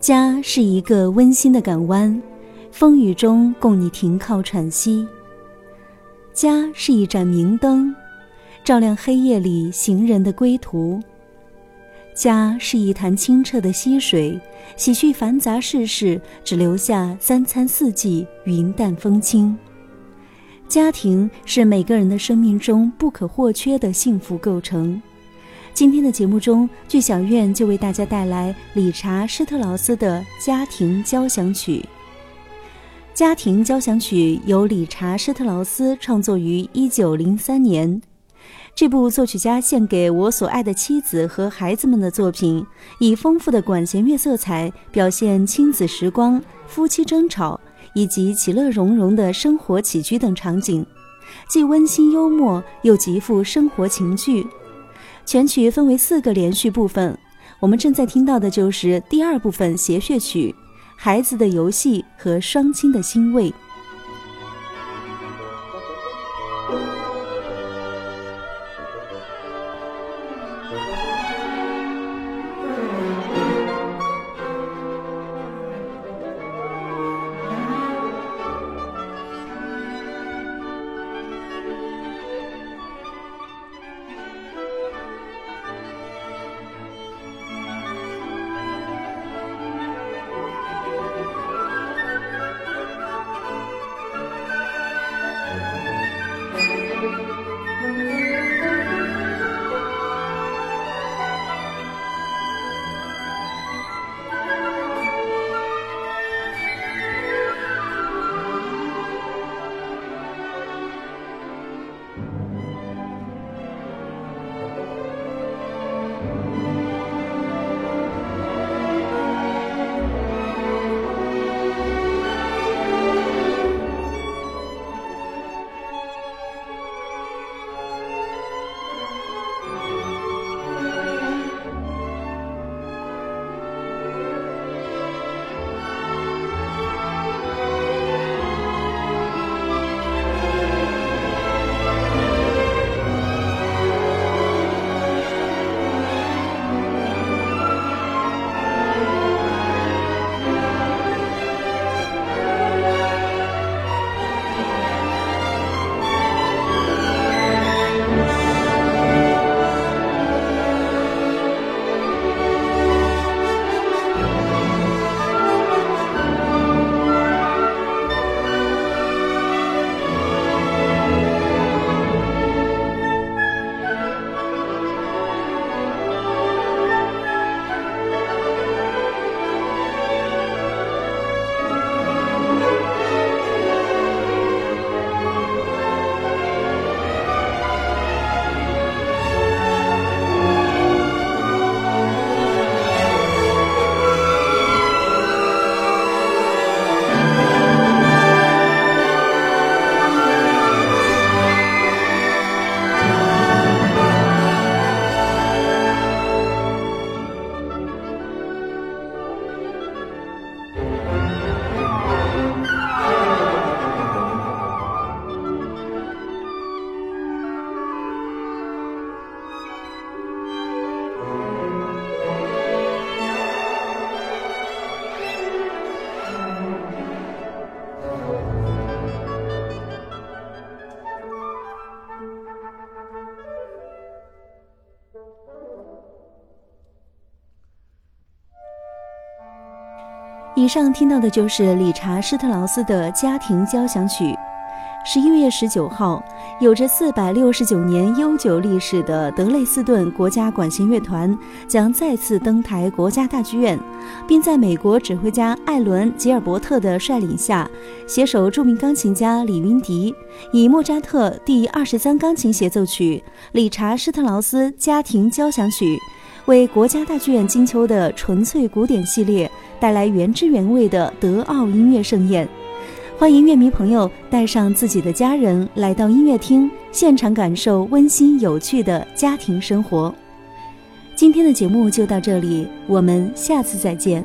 家是一个温馨的港湾，风雨中供你停靠喘息。家是一盏明灯，照亮黑夜里行人的归途。家是一潭清澈的溪水，洗去繁杂世事，只留下三餐四季云淡风轻。家庭是每个人的生命中不可或缺的幸福构成。今天的节目中，剧小院就为大家带来理查施特劳斯的《家庭交响曲》。《家庭交响曲》由理查施特劳斯创作于一九零三年。这部作曲家献给我所爱的妻子和孩子们的作品，以丰富的管弦乐色彩表现亲子时光、夫妻争吵以及其乐融融的生活起居等场景，既温馨幽默，又极富生活情趣。全曲分为四个连续部分，我们正在听到的就是第二部分谐谑曲，孩子的游戏和双亲的欣慰。以上听到的就是理查施特劳斯的家庭交响曲。十一月十九号，有着四百六十九年悠久历史的德累斯顿国家管弦乐团将再次登台国家大剧院，并在美国指挥家艾伦·吉尔伯特的率领下，携手著名钢琴家李云迪，以莫扎特第二十三钢琴协奏曲、理查施特劳斯家庭交响曲。为国家大剧院金秋的纯粹古典系列带来原汁原味的德奥音乐盛宴，欢迎乐迷朋友带上自己的家人来到音乐厅，现场感受温馨有趣的家庭生活。今天的节目就到这里，我们下次再见。